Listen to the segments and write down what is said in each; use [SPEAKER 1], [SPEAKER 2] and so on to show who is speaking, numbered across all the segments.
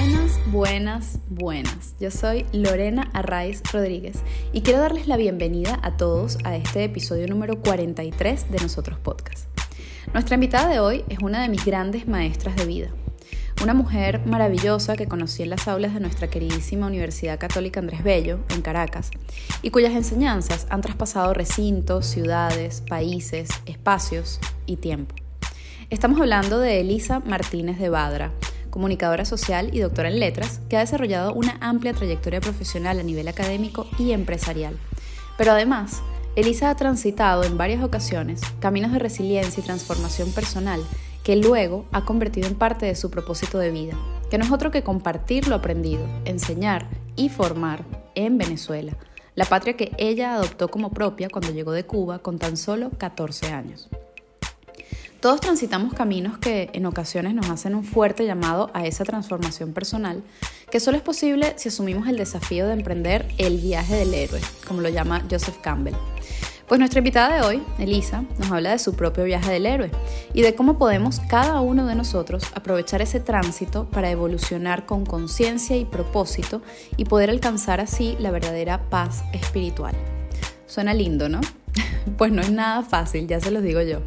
[SPEAKER 1] Buenas, buenas, buenas. Yo soy Lorena Arraiz Rodríguez y quiero darles la bienvenida a todos a este episodio número 43 de Nosotros Podcast. Nuestra invitada de hoy es una de mis grandes maestras de vida. Una mujer maravillosa que conocí en las aulas de nuestra queridísima Universidad Católica Andrés Bello, en Caracas, y cuyas enseñanzas han traspasado recintos, ciudades, países, espacios y tiempo. Estamos hablando de Elisa Martínez de Badra, comunicadora social y doctora en letras, que ha desarrollado una amplia trayectoria profesional a nivel académico y empresarial. Pero además, Elisa ha transitado en varias ocasiones caminos de resiliencia y transformación personal que luego ha convertido en parte de su propósito de vida, que no es otro que compartir lo aprendido, enseñar y formar en Venezuela, la patria que ella adoptó como propia cuando llegó de Cuba con tan solo 14 años. Todos transitamos caminos que en ocasiones nos hacen un fuerte llamado a esa transformación personal, que solo es posible si asumimos el desafío de emprender el viaje del héroe, como lo llama Joseph Campbell. Pues nuestra invitada de hoy, Elisa, nos habla de su propio viaje del héroe y de cómo podemos cada uno de nosotros aprovechar ese tránsito para evolucionar con conciencia y propósito y poder alcanzar así la verdadera paz espiritual. Suena lindo, ¿no? Pues no es nada fácil, ya se los digo yo.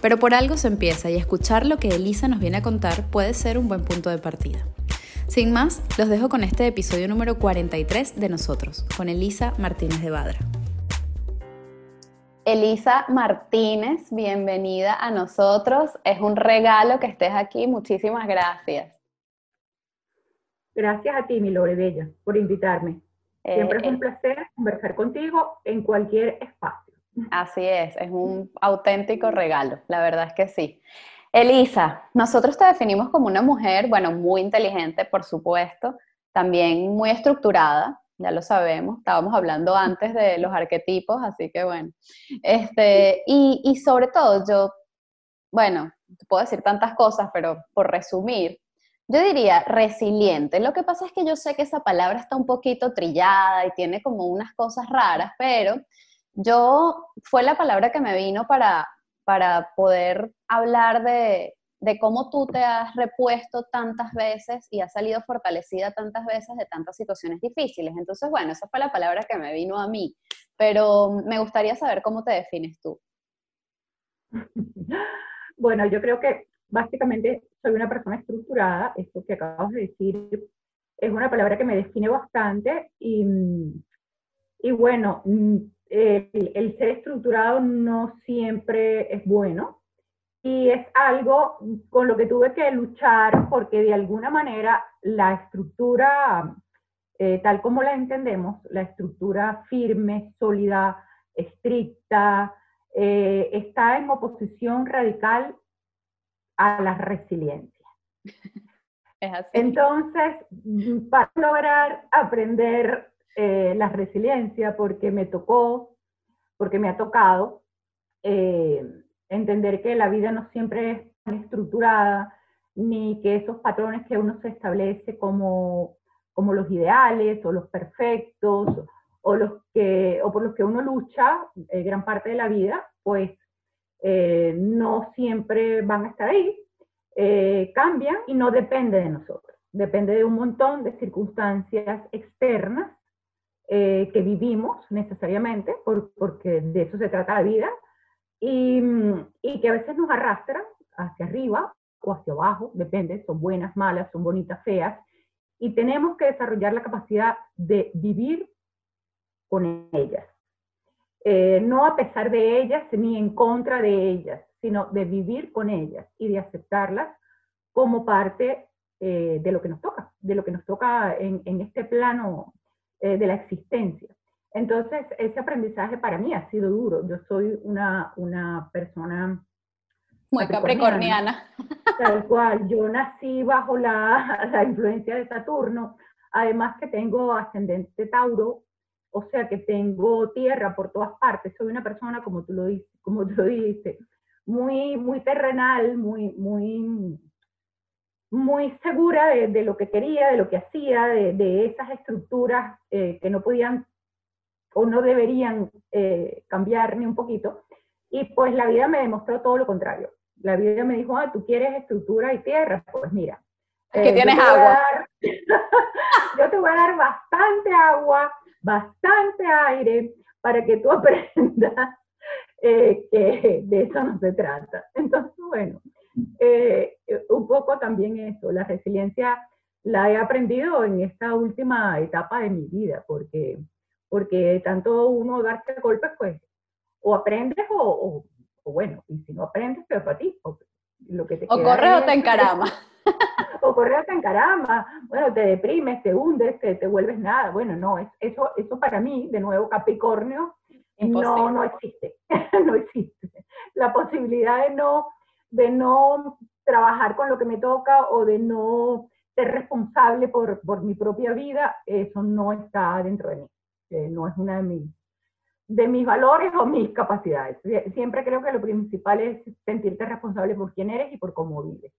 [SPEAKER 1] Pero por algo se empieza y escuchar lo que Elisa nos viene a contar puede ser un buen punto de partida. Sin más, los dejo con este episodio número 43 de nosotros, con Elisa Martínez de Badra. Elisa Martínez, bienvenida a nosotros. Es un regalo que estés aquí. Muchísimas gracias.
[SPEAKER 2] Gracias a ti, mi Lore Bella, por invitarme. Siempre es un eh, placer conversar contigo en cualquier espacio.
[SPEAKER 1] Así es, es un auténtico regalo, la verdad es que sí. Elisa, nosotros te definimos como una mujer, bueno, muy inteligente, por supuesto, también muy estructurada, ya lo sabemos, estábamos hablando antes de los arquetipos, así que bueno. Este, y, y sobre todo, yo, bueno, puedo decir tantas cosas, pero por resumir, yo diría resiliente. Lo que pasa es que yo sé que esa palabra está un poquito trillada y tiene como unas cosas raras, pero yo fue la palabra que me vino para, para poder hablar de, de cómo tú te has repuesto tantas veces y has salido fortalecida tantas veces de tantas situaciones difíciles. Entonces, bueno, esa fue la palabra que me vino a mí, pero me gustaría saber cómo te defines tú.
[SPEAKER 2] Bueno, yo creo que básicamente soy una persona estructurada, esto que acabas de decir es una palabra que me define bastante y, y bueno, el, ser estructurado no siempre es bueno y es algo con lo que tuve que luchar porque de alguna manera la estructura, eh, tal como la entendemos, la estructura firme, sólida, estricta, eh, está en oposición radical a la resiliencia. Entonces, para lograr aprender eh, la resiliencia porque me tocó, porque me ha tocado eh, entender que la vida no siempre es estructurada, ni que esos patrones que uno se establece como, como los ideales o los perfectos o, los que, o por los que uno lucha eh, gran parte de la vida, pues no siempre van a estar ahí, cambian y no depende de nosotros, depende de un montón de circunstancias externas eh, que vivimos necesariamente, porque de eso se trata la vida, y, y, que a veces nos arrastran hacia arriba o hacia abajo, depende, son buenas, malas, son bonitas, feas, y tenemos que desarrollar la capacidad de vivir con ellas. Eh, no a pesar de ellas ni en contra de ellas, sino de vivir con ellas y de aceptarlas como parte eh, de lo que nos toca, de lo que nos toca en, en este plano eh, de la existencia. Entonces, ese aprendizaje para mí ha sido duro. Yo soy una, una persona...
[SPEAKER 1] Muy capricorniana.
[SPEAKER 2] Tal cual. Yo nací bajo la, la influencia de Saturno. Además que tengo ascendente Tauro, o sea que tengo tierra por todas partes. Soy una persona, como tú lo dices, como tú lo muy, muy terrenal, muy, muy muy segura de, lo que quería, de lo que hacía, de, esas estructuras eh, que no podían o no deberían eh, cambiar ni un poquito. Y pues la vida me demostró todo lo contrario. La vida me dijo, ah, tú quieres estructura y tierra. Pues mira,
[SPEAKER 1] Aquí tienes agua.
[SPEAKER 2] yo te voy a dar bastante agua, bastante aire, para que tú aprendas eh, que de eso no se trata. Entonces, bueno, eh, un poco también eso, la resiliencia la he aprendido en esta última etapa de mi vida, porque, porque tanto uno darse golpes, pues, o aprendes o, bueno, y si no aprendes, pero para ti, o,
[SPEAKER 1] lo que te o corres o te encarama.
[SPEAKER 2] o corres o te encarama, bueno, te deprimes, te hundes, te, te vuelves nada. Bueno, no, eso, eso para mí, de nuevo Capricornio, no, no existe, no existe. La posibilidad de no, de no trabajar con lo que me toca o de no ser responsable por, por mi propia vida, eso no está dentro de mí. Eh, no es una de mis, de mis valores o mis capacidades. Siempre creo que lo principal es sentirte responsable por quién eres y por cómo vives.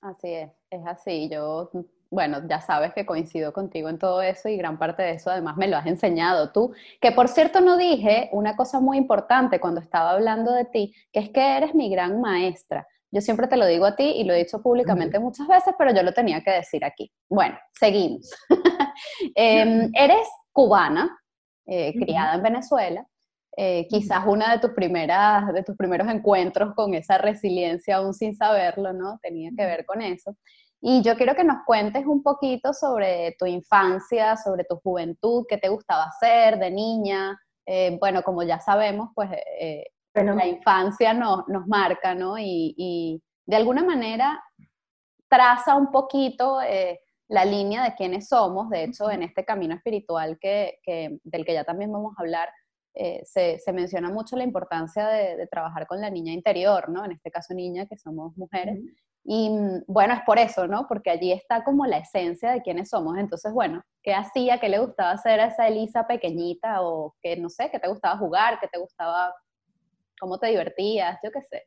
[SPEAKER 1] Así es, es así. Yo bueno, ya sabes que coincido contigo en todo eso y gran parte de eso además me lo has enseñado tú. Que por cierto no dije una cosa muy importante cuando estaba hablando de ti, que es que eres mi gran maestra. Yo siempre te lo digo a ti y lo he dicho públicamente muchas veces, pero yo lo tenía que decir aquí. Bueno, seguimos. Em, eres cubana, eh, criada en Venezuela. Eh, quizás una de tus primeras, de tus primeros encuentros con esa resiliencia aún sin saberlo, ¿no? Tenía que ver con eso. Y yo quiero que nos cuentes un poquito sobre tu infancia, sobre tu juventud, qué te gustaba hacer de niña. Eh, bueno, como ya sabemos, pues eh, la infancia no, nos marca, ¿no? Y, y, de alguna manera traza un poquito eh, la línea de quiénes somos. De hecho, en este camino espiritual que, que del que ya también vamos a hablar, se, se, menciona mucho la importancia de, de, trabajar con la niña interior, ¿no? En este caso niña, que somos mujeres. Y mm, bueno, es por eso, ¿no? Porque allí está como la esencia de quiénes somos. Entonces, bueno, ¿qué hacía? ¿Qué le gustaba hacer a esa Elisa pequeñita? O que, no sé, ¿qué te gustaba jugar? ¿Qué te gustaba? ¿Cómo te divertías? Yo qué sé.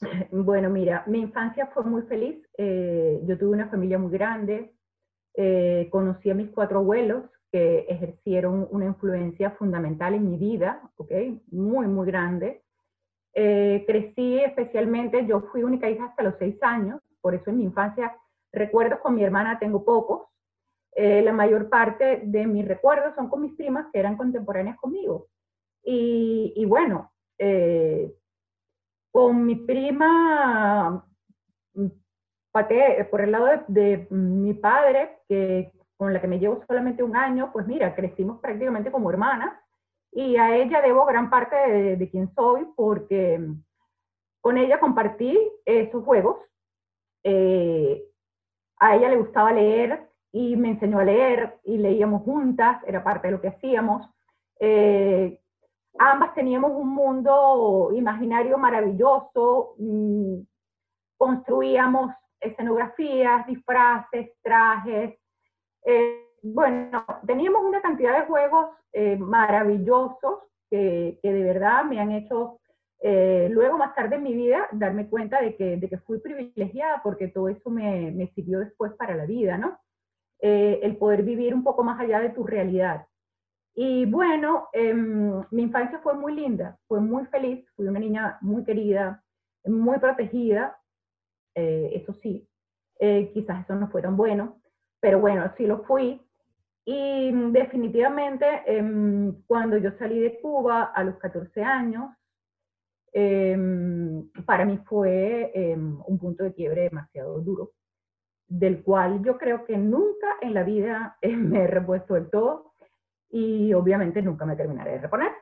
[SPEAKER 2] Bueno, mira, mi infancia fue muy feliz. Eh, yo tuve una familia muy grande. Eh, conocí a mis cuatro abuelos que ejercieron una influencia fundamental en mi vida, ¿ok? Muy, muy grande. Eh, crecí especialmente, yo fui única hija hasta los seis años, por eso en mi infancia recuerdos con mi hermana tengo pocos. Eh, la mayor parte de mis recuerdos son con mis primas que eran contemporáneas conmigo. Y, bueno, eh, con mi prima, mm, por el lado de, de, mi padre, que, con la que me llevo solamente un año, pues mira, crecimos prácticamente como hermanas y a ella debo gran parte de, de quién soy porque con ella compartí esos juegos. Eh, a ella le gustaba leer y me enseñó a leer y leíamos juntas, era parte de lo que hacíamos. Eh, ambas teníamos un mundo imaginario maravilloso, mm, construíamos escenografías, disfraces, trajes. Eh, bueno, teníamos una cantidad de juegos eh, maravillosos que, de verdad me han hecho, eh, luego más tarde en mi vida, darme cuenta de que, de que fui privilegiada porque todo eso me, me, sirvió después para la vida, ¿no? Eh, el poder vivir un poco más allá de tu realidad. Y bueno, em, mi infancia fue muy linda, fue muy feliz, fui una niña muy querida, muy protegida, eso sí, quizás eso no fue tan bueno, pero bueno, sí lo fui. Y mm, definitivamente, em, cuando yo salí de Cuba a los 14 años, em, para mí fue em, un punto de quiebre demasiado duro, del cual yo creo que nunca en la vida me he repuesto del todo y obviamente nunca me terminaré de reponer.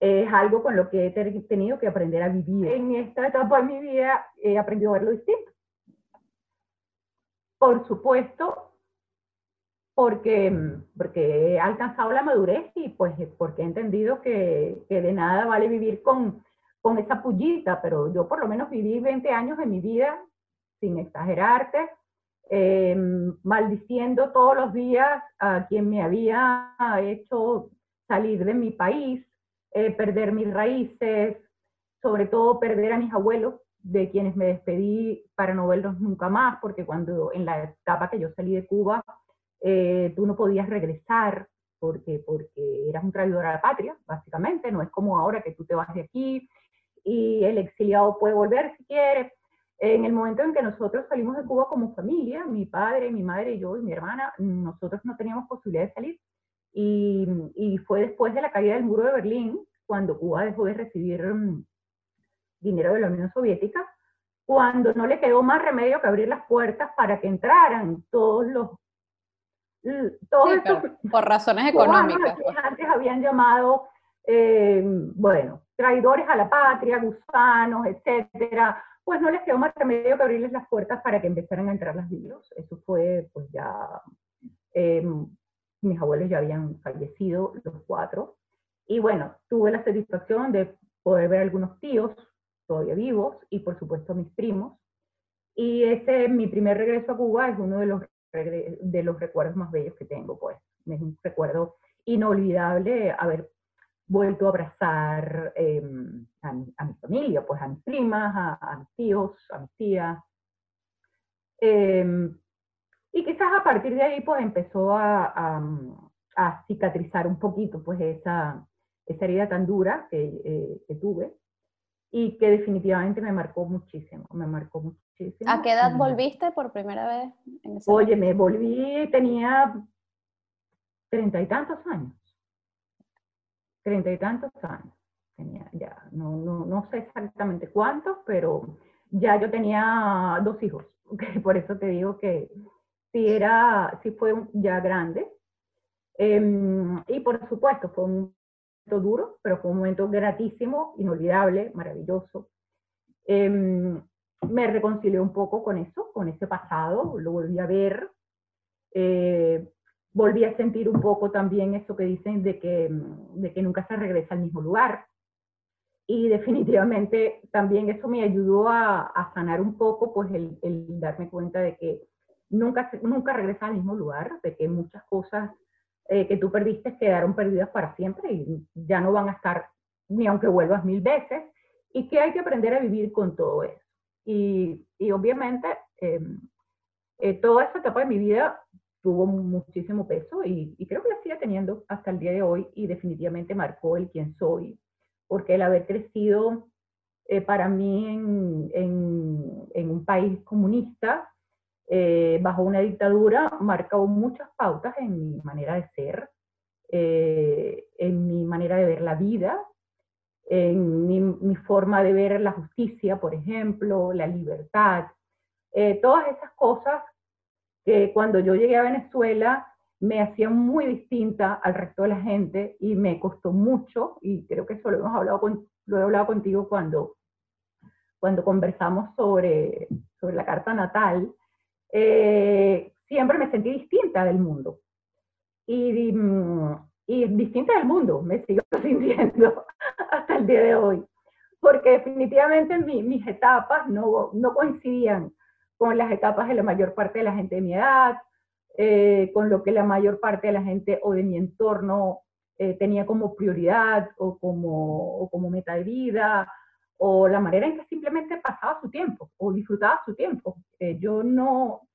[SPEAKER 2] Es algo con lo que he tenido que aprender a vivir. En esta etapa de mi vida he aprendido a verlo distinto. Por supuesto, porque, porque he alcanzado la madurez y pues porque he entendido que, que de nada vale vivir con, con esa pullita, pero yo por lo menos viví 20 años de mi vida, sin exagerarte, eh, maldiciendo todos los días a quien me había hecho salir de mi país, eh, perder mis raíces, sobre todo perder a mis abuelos, de quienes me despedí para no verlos nunca más, porque cuando en la etapa que yo salí de Cuba, eh, tú no podías regresar porque, porque eras un traidor a la patria, básicamente, no es como ahora que tú te vas de aquí y el exiliado puede volver si quiere. En el momento en que nosotros salimos de Cuba como familia, mi padre, mi madre yo y mi hermana, nosotros no teníamos posibilidad de salir. Y, y fue después de la caída del muro de Berlín, cuando Cuba dejó de recibir mm, dinero de la Unión Soviética, cuando no le quedó más remedio que abrir las puertas para que entraran todos los...
[SPEAKER 1] Todos por razones económicas.
[SPEAKER 2] Que antes habían llamado, eh, bueno, traidores a la patria, gusanos, etcétera, pues no les quedó más remedio que abrirles las puertas para que empezaran a entrar las virus. Eso fue, pues ya, eh, mis abuelos ya habían fallecido, los cuatro. Y bueno, tuve la satisfacción de poder ver algunos tíos todavía vivos y por supuesto mis primos. Y ese, mi primer regreso a Cuba es uno de los, de los recuerdos más bellos que tengo, pues. Es un recuerdo inolvidable haber vuelto a abrazar em, a, mi, familia, pues a mis primas, a, mis tíos, a mis tías. Em, y quizás a partir de ahí pues empezó a, a, cicatrizar un poquito pues esa, esa herida tan dura que, eh, que tuve y que definitivamente me marcó muchísimo, me marcó muchísimo.
[SPEAKER 1] ¿A qué edad volviste por primera vez?
[SPEAKER 2] En Oye, me volví, tenía treinta y tantos años. Treinta y tantos años tenía ya, no, no, no, sé exactamente cuántos, pero ya yo tenía dos hijos, por eso te digo que sí era, sí fue ya grande. Em, y por supuesto, fue un duro, pero fue un momento gratísimo, inolvidable, maravilloso. Em, me reconcilié un poco con eso, con ese pasado, lo volví a ver. Eh, volví a sentir un poco también eso que dicen de que, de que nunca se regresa al mismo lugar. Y definitivamente también eso me ayudó a, a sanar un poco, pues el, el, darme cuenta de que nunca, nunca regresa al mismo lugar, de que muchas cosas eh, que tú perdiste quedaron perdidas para siempre y ya no van a estar ni aunque vuelvas mil veces, y que hay que aprender a vivir con todo eso. Y, y obviamente em, eh, toda esa etapa de mi vida tuvo muchísimo peso y, y, creo que la sigue teniendo hasta el día de hoy y definitivamente marcó el quién soy, porque el haber crecido eh, para mí en, en, en, un país comunista eh, bajo una dictadura marcó muchas pautas en mi manera de ser, eh, en mi manera de ver la vida, en mi, forma de ver la justicia, por ejemplo, la libertad, eh, todas esas cosas que cuando yo llegué a Venezuela me hacían muy distinta al resto de la gente y me costó mucho, y creo que eso lo hemos hablado con, lo he hablado contigo cuando, cuando conversamos sobre, sobre la carta natal, eh, siempre me sentí distinta del mundo. Y, y, distinta del mundo, me sigo sintiendo hasta el día de hoy. Porque definitivamente mis etapas no, no coincidían con las etapas de la mayor parte de la gente de mi edad, eh, con lo que la mayor parte de la gente o de mi entorno eh, tenía como prioridad o como, o como meta de vida, o la manera en que simplemente pasaba su tiempo o disfrutaba su tiempo. Eh, yo no,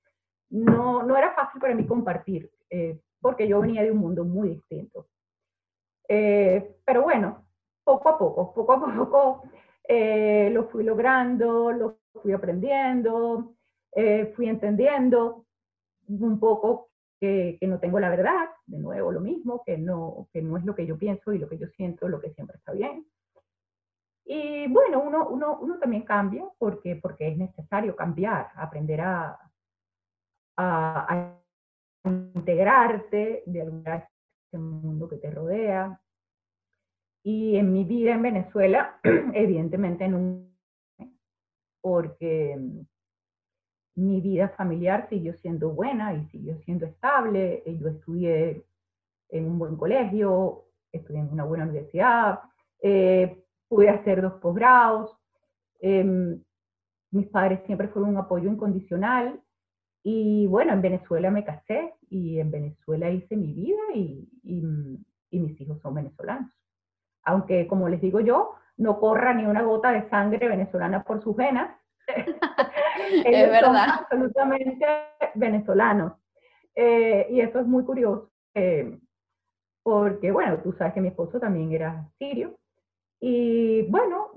[SPEAKER 2] no, no era fácil para mí compartir, eh, porque yo venía de un mundo muy distinto. Eh, pero bueno, poco a poco, poco a poco lo fui logrando, lo fui aprendiendo, fui entendiendo un poco que, que, no tengo la verdad, de nuevo lo mismo, que no, que no es lo que yo pienso y lo que yo siento, lo que siempre está bien. Y bueno, uno, uno, uno también cambia porque, porque es necesario cambiar, aprender a, a, integrarte de en el mundo que te rodea. Y en mi vida en Venezuela, evidentemente un porque mi vida familiar siguió siendo buena y siguió siendo estable. Yo estudié en un buen colegio, estudié en una buena universidad, eh, pude hacer dos posgrados. Em, mis padres siempre fueron un apoyo incondicional. Y bueno, en Venezuela me casé y en Venezuela hice mi vida y, y, mis hijos son venezolanos. Aunque, como les digo yo, no corra ni una gota de sangre venezolana por sus venas.
[SPEAKER 1] es verdad.
[SPEAKER 2] Son absolutamente venezolanos. Eh, y eso es muy curioso, eh, porque, bueno, tú sabes que mi esposo también era sirio. Y bueno,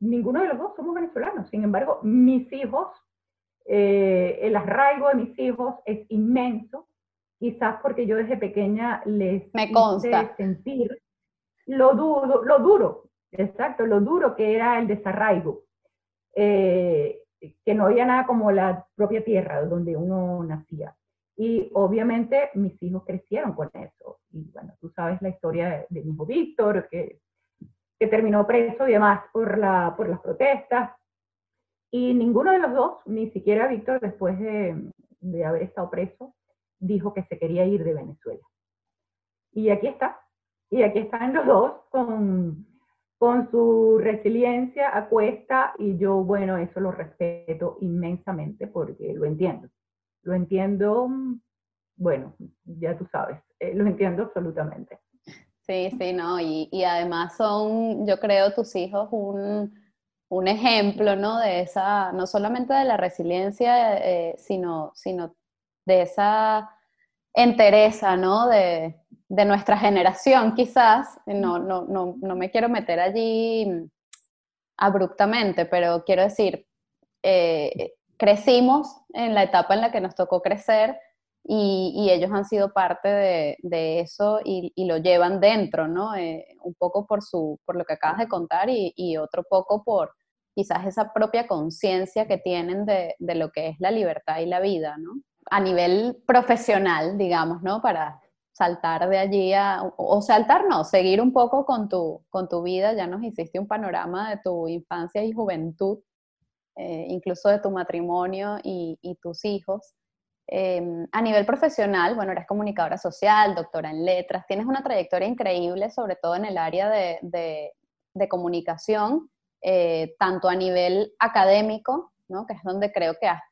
[SPEAKER 2] ninguno de los dos somos venezolanos. Sin embargo, mis hijos, eh, el arraigo de mis hijos es inmenso, quizás porque yo desde pequeña les
[SPEAKER 1] Me consta.
[SPEAKER 2] sentir lo duro, lo duro, exacto, lo duro que era el desarraigo. Eh, que no había nada como la propia tierra donde uno nacía. Y obviamente mis hijos crecieron con eso. Y bueno, tú sabes la historia de, mi hijo Víctor, que, que, terminó preso y demás por, la, por las protestas. Y ninguno de los dos, ni siquiera Víctor, después de, de haber estado preso, dijo que se quería ir de Venezuela. Y aquí está. Y aquí están los dos con, con su resiliencia a cuesta y yo, bueno, eso lo respeto inmensamente porque lo entiendo. Lo entiendo, bueno, ya tú sabes, eh, lo entiendo absolutamente.
[SPEAKER 1] Sí, sí, no, y, y, además son, yo creo, tus hijos un, un, ejemplo, ¿no? De esa, no solamente de la resiliencia, eh, sino, sino de esa entereza, ¿no? De, de nuestra generación, quizás, no, no, no, no, me quiero meter allí abruptamente, pero quiero decir, eh, crecimos en la etapa en la que nos tocó crecer y, ellos han sido parte de, eso y, lo llevan dentro, ¿no? Eh, un poco por, su, por lo que acabas de contar y, y otro poco por quizás esa propia conciencia que tienen de, de, lo que es la libertad y la vida, ¿no? A nivel profesional, digamos, ¿no? Para, saltar de allí a, o saltar no, seguir un poco con tu, con tu vida, ya nos hiciste un panorama de tu infancia y juventud, eh, incluso de tu matrimonio y, tus hijos. Em, a nivel profesional, bueno, eres comunicadora social, doctora en letras, tienes una trayectoria increíble, sobre todo en el área de, de, comunicación, eh, tanto a nivel académico, ¿no? que es donde creo que has,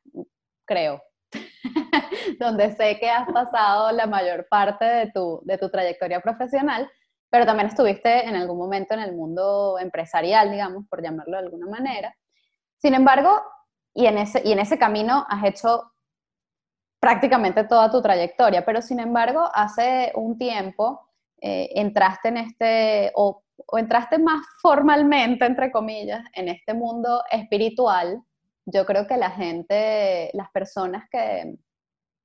[SPEAKER 1] creo, donde sé que has pasado la mayor parte de tu, de tu trayectoria profesional, pero también estuviste en algún momento en el mundo empresarial, digamos, por llamarlo de alguna manera. Sin embargo, y en ese, y en ese camino has hecho prácticamente toda tu trayectoria, pero sin embargo, hace un tiempo eh, entraste en este, o, entraste más formalmente, entre comillas, en este mundo espiritual, yo creo que la gente, las personas que,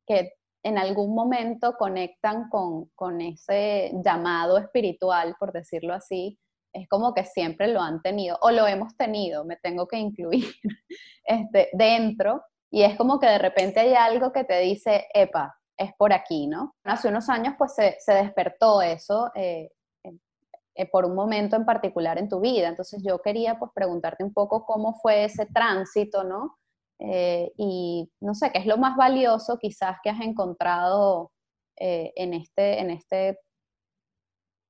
[SPEAKER 1] que en algún momento conectan con, con, ese llamado espiritual, por decirlo así, es como que siempre lo han tenido o lo hemos tenido, me tengo que incluir este, dentro y es como que de repente hay algo que te dice, epa, es por aquí, ¿no? Hace unos años pues se, se despertó eso eh, eh, por un momento en particular en tu vida. Entonces yo quería pues preguntarte un poco cómo fue ese tránsito, ¿no? Eh, y no sé, ¿qué es lo más valioso quizás que has encontrado en, este, en este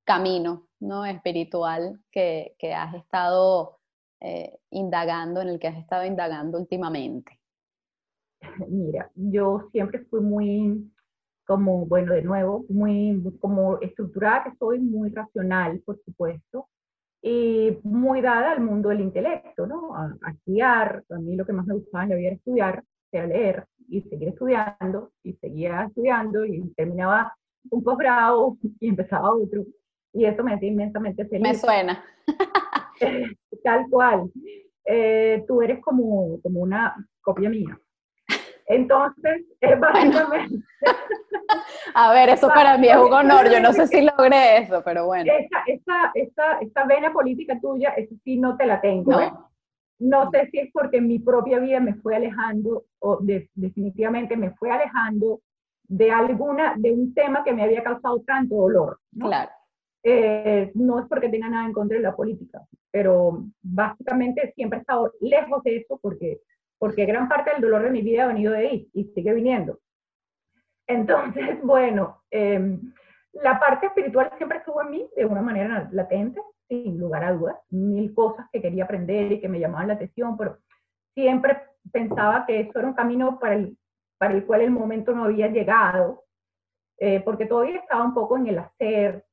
[SPEAKER 1] camino ¿no? espiritual que, que has estado indagando, en el que has estado indagando últimamente?
[SPEAKER 2] Mira, yo siempre fui muy como, bueno, de nuevo, muy como estructurada que soy, muy racional, por supuesto, y muy dada al mundo del intelecto, ¿no? A, estudiar, a mí lo que más me gustaba en la vida era estudiar, era leer y seguir estudiando, y seguía estudiando, y terminaba un posgrado y empezaba otro, y eso me hacía inmensamente feliz.
[SPEAKER 1] Me suena.
[SPEAKER 2] Tal cual. Eh, tú eres como, como una copia mía. Entonces, es básicamente...
[SPEAKER 1] A ver, eso para mí es un honor, yo no sé si logré eso, pero bueno.
[SPEAKER 2] Esta, esta, esta, vena política tuya, eso sí no te la tengo. No. ¿eh? no sé si es porque mi propia vida me fue alejando, o definitivamente me fue alejando de alguna, de un tema que me había causado tanto dolor. ¿no?
[SPEAKER 1] Claro.
[SPEAKER 2] Eh, no es porque tenga nada en contra de la política, pero básicamente siempre he estado lejos de eso porque porque gran parte del dolor de mi vida ha venido de ahí y sigue viniendo. Entonces, bueno, em, la parte espiritual siempre estuvo en mí de una manera latente, sin lugar a dudas, mil cosas que quería aprender y que me llamaban la atención, pero siempre pensaba que eso era un camino para el, para el cual el momento no había llegado, eh, porque todavía estaba un poco en el hacer,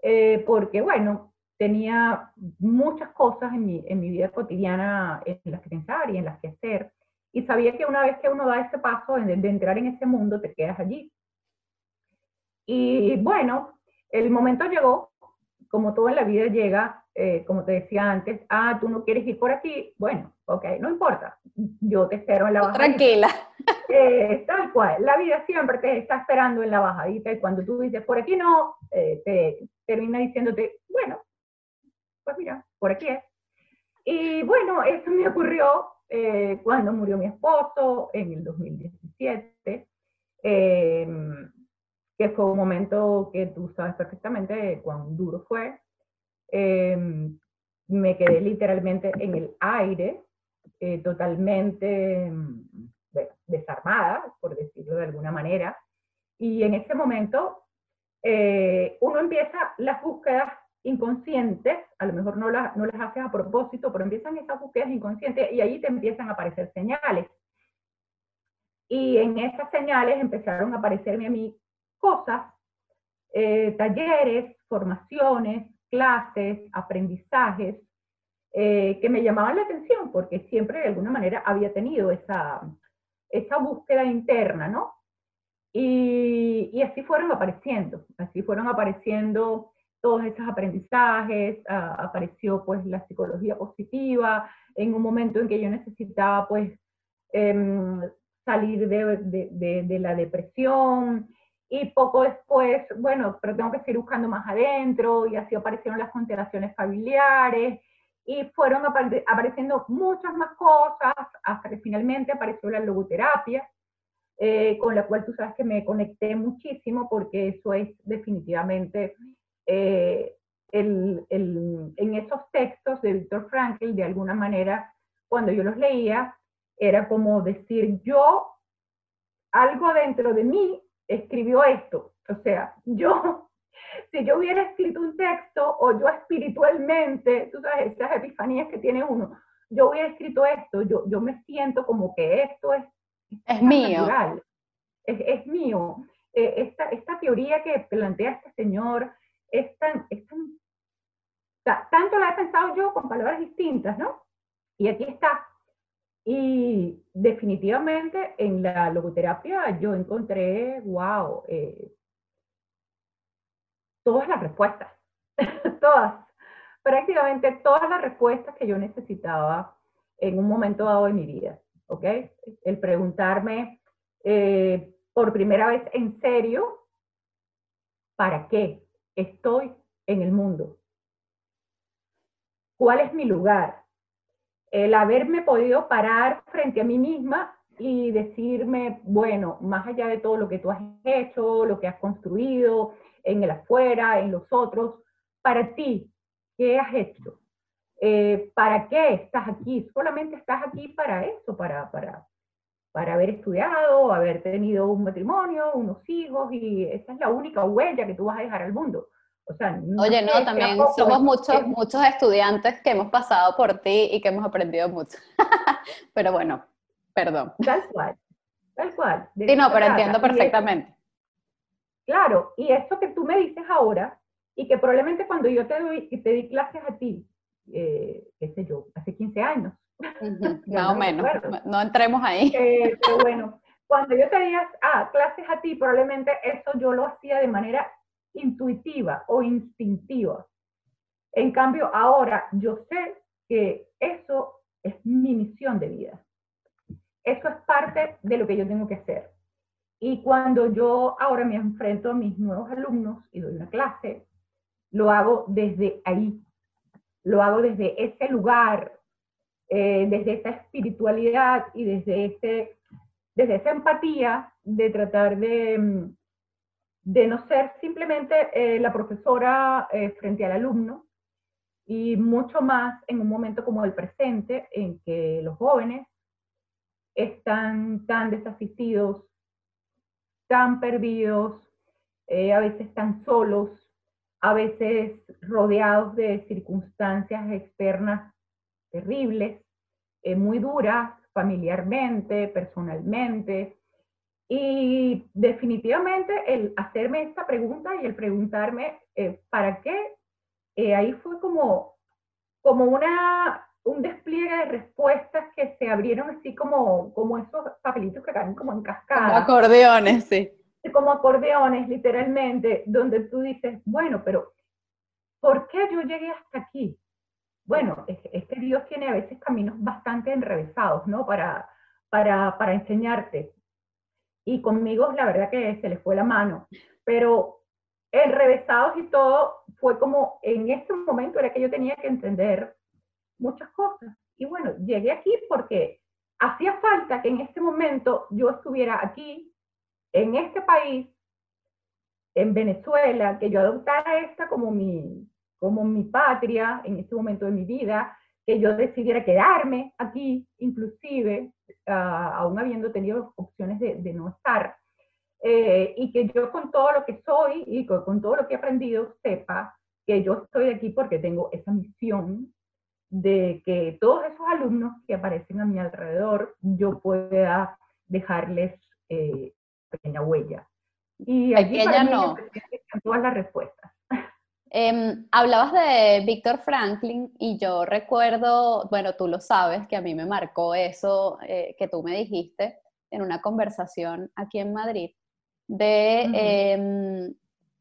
[SPEAKER 2] eh, porque bueno, tenía muchas cosas en mi, en mi vida cotidiana en las que pensar y en las que hacer. Y sabía que una vez que uno da ese paso de, de entrar en ese mundo, te quedas allí. Y bueno, el momento llegó, como todo en la vida llega eh, como te decía antes, ah, tú no quieres ir por aquí, bueno, ok, no importa, yo te espero en la bajadita.
[SPEAKER 1] Tranquila.
[SPEAKER 2] Eh, tal cual, la vida siempre te está esperando en la bajadita y cuando tú dices por aquí no, eh, te termina diciéndote, mira, por aquí es. Y bueno, eso me ocurrió cuando murió mi esposo en el 2017, em, que fue un momento que tú sabes perfectamente cuán duro fue Em, me quedé literalmente en el aire, eh, totalmente desarmada, por decirlo de alguna manera. Y en ese momento eh, uno empieza las búsquedas inconscientes, a lo mejor no, no las haces a propósito, pero empiezan esas búsquedas inconscientes y ahí te empiezan a aparecer señales. Y en esas señales empezaron a aparecerme a mí cosas, eh, talleres, formaciones, clases, aprendizajes, eh, que me llamaban la atención porque siempre de alguna manera había tenido esa, esa búsqueda interna, ¿no? Y, así fueron apareciendo, así fueron apareciendo todos esos aprendizajes, apareció pues la psicología positiva, en un momento en que yo necesitaba pues em, salir de, de, de, la depresión, y poco después, bueno, pero tengo que seguir buscando más adentro, y así aparecieron las constelaciones familiares, y fueron apareciendo muchas más cosas, hasta que finalmente apareció la logoterapia, eh, con la cual tú sabes que me conecté muchísimo, porque eso es definitivamente, eh, el, el, en esos textos de Víctor Frankl, de alguna manera, cuando yo los leía, era como decir, yo, algo dentro de mí escribió esto. O sea, yo, si yo hubiera escrito un texto o yo espiritualmente, tú sabes, esas epifanías que tiene uno, yo hubiera escrito esto, yo, yo me siento como que esto es,
[SPEAKER 1] es, mío.
[SPEAKER 2] Es, es, mío. Eh, esta, esta teoría que plantea este señor es tan, es tan, tanto la he pensado yo con palabras distintas, ¿no? Y aquí está, y definitivamente en la logoterapia yo encontré, wow, eh, todas las respuestas, todas, prácticamente todas las respuestas que yo necesitaba en un momento dado de mi vida, ¿ok? El preguntarme eh, por primera vez en serio, ¿para qué estoy en el mundo? ¿Cuál es mi lugar? el haberme podido parar frente a mí misma y decirme, bueno, más allá de todo lo que tú has hecho, lo que has construido en el afuera, en los otros, para ti, ¿qué has hecho? Eh, ¿Para qué estás aquí? Solamente estás aquí para eso, para, para, para haber estudiado, haber tenido un matrimonio, unos hijos, y esa es la única huella que tú vas a dejar al mundo.
[SPEAKER 1] Oye, no, también somos muchos, muchos estudiantes que hemos pasado por ti y que hemos aprendido mucho. pero bueno, perdón.
[SPEAKER 2] Tal cual, tal cual.
[SPEAKER 1] Sí, no, pero entiendo perfectamente.
[SPEAKER 2] claro, y eso que tú me dices ahora, y que probablemente cuando yo te, doy, te di clases a ti, eh, qué sé yo, hace 15 años.
[SPEAKER 1] Más o menos, no entremos ahí.
[SPEAKER 2] Eh, pero bueno, cuando yo te di ah, clases a ti, probablemente eso yo lo hacía de manera intuitiva o instintiva. En cambio, ahora yo sé que eso es mi misión de vida. Eso es parte de lo que yo tengo que hacer. Y cuando yo ahora me enfrento a mis nuevos alumnos y doy una clase, lo hago desde ahí, lo hago desde ese lugar, eh, desde esa espiritualidad y desde, ese, desde esa empatía de tratar de, mm, de no ser simplemente eh, la profesora eh, frente al alumno y mucho más en un momento como el presente en que los jóvenes están tan desasistidos, tan perdidos, a veces tan solos, a veces rodeados de circunstancias externas terribles, muy duras familiarmente, personalmente, y definitivamente el hacerme esta pregunta y el preguntarme eh, para qué, eh, ahí fue como, como una, un despliegue de respuestas que se abrieron así como, como esos papelitos que caen como en cascada. Como
[SPEAKER 1] acordeones, sí.
[SPEAKER 2] Como acordeones, literalmente, donde tú dices, bueno, pero ¿por qué yo llegué hasta aquí? Bueno, es, que Dios tiene a veces caminos bastante enrevesados, ¿no? Para, para, para enseñarte. Y conmigo la verdad que se les fue la mano, pero enrevesados y todo fue como en ese momento era que yo tenía que entender muchas cosas. Y bueno, llegué aquí porque hacía falta que en este momento yo estuviera aquí, en este país, en Venezuela, que yo adoptara esta como mi, como mi patria en este momento de mi vida, que yo decidiera quedarme aquí, inclusive, ah, aún habiendo tenido opciones de, de no estar, eh, y que yo con todo lo que soy y con, con, todo lo que he aprendido sepa que yo estoy aquí porque tengo esa misión de que todos esos alumnos que aparecen a mi alrededor, yo pueda dejarles eh, pequeña huella. Y allí para no. todas las respuestas.
[SPEAKER 1] Em, hablabas de Víctor Franklin y yo recuerdo, bueno, tú lo sabes, que a mí me marcó eso eh, que tú me dijiste en una conversación aquí en Madrid, de, em,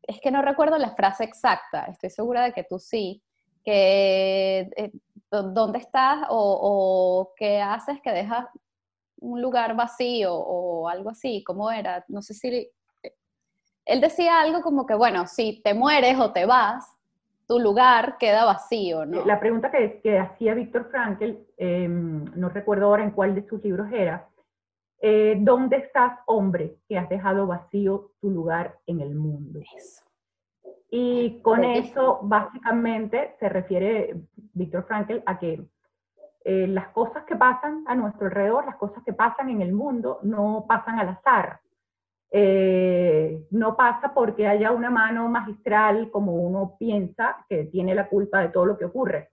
[SPEAKER 1] es que no recuerdo la frase exacta, estoy segura de que tú sí, que eh, dónde estás o, qué haces que dejas un lugar vacío o algo así, ¿cómo era? No sé si... Él decía algo como que, bueno, si te mueres o te vas, tu lugar queda vacío, ¿no?
[SPEAKER 2] La pregunta que, que hacía Víctor Frankl, em, no recuerdo ahora en cuál de sus libros era, eh, ¿dónde estás, hombre, que has dejado vacío tu lugar en el mundo? Eso. Y con eso, básicamente, se refiere Víctor Frankl a que eh, las cosas que pasan a nuestro alrededor, las cosas que pasan en el mundo, no pasan al azar. Eh, no pasa porque haya una mano magistral como uno piensa que tiene la culpa de todo lo que ocurre.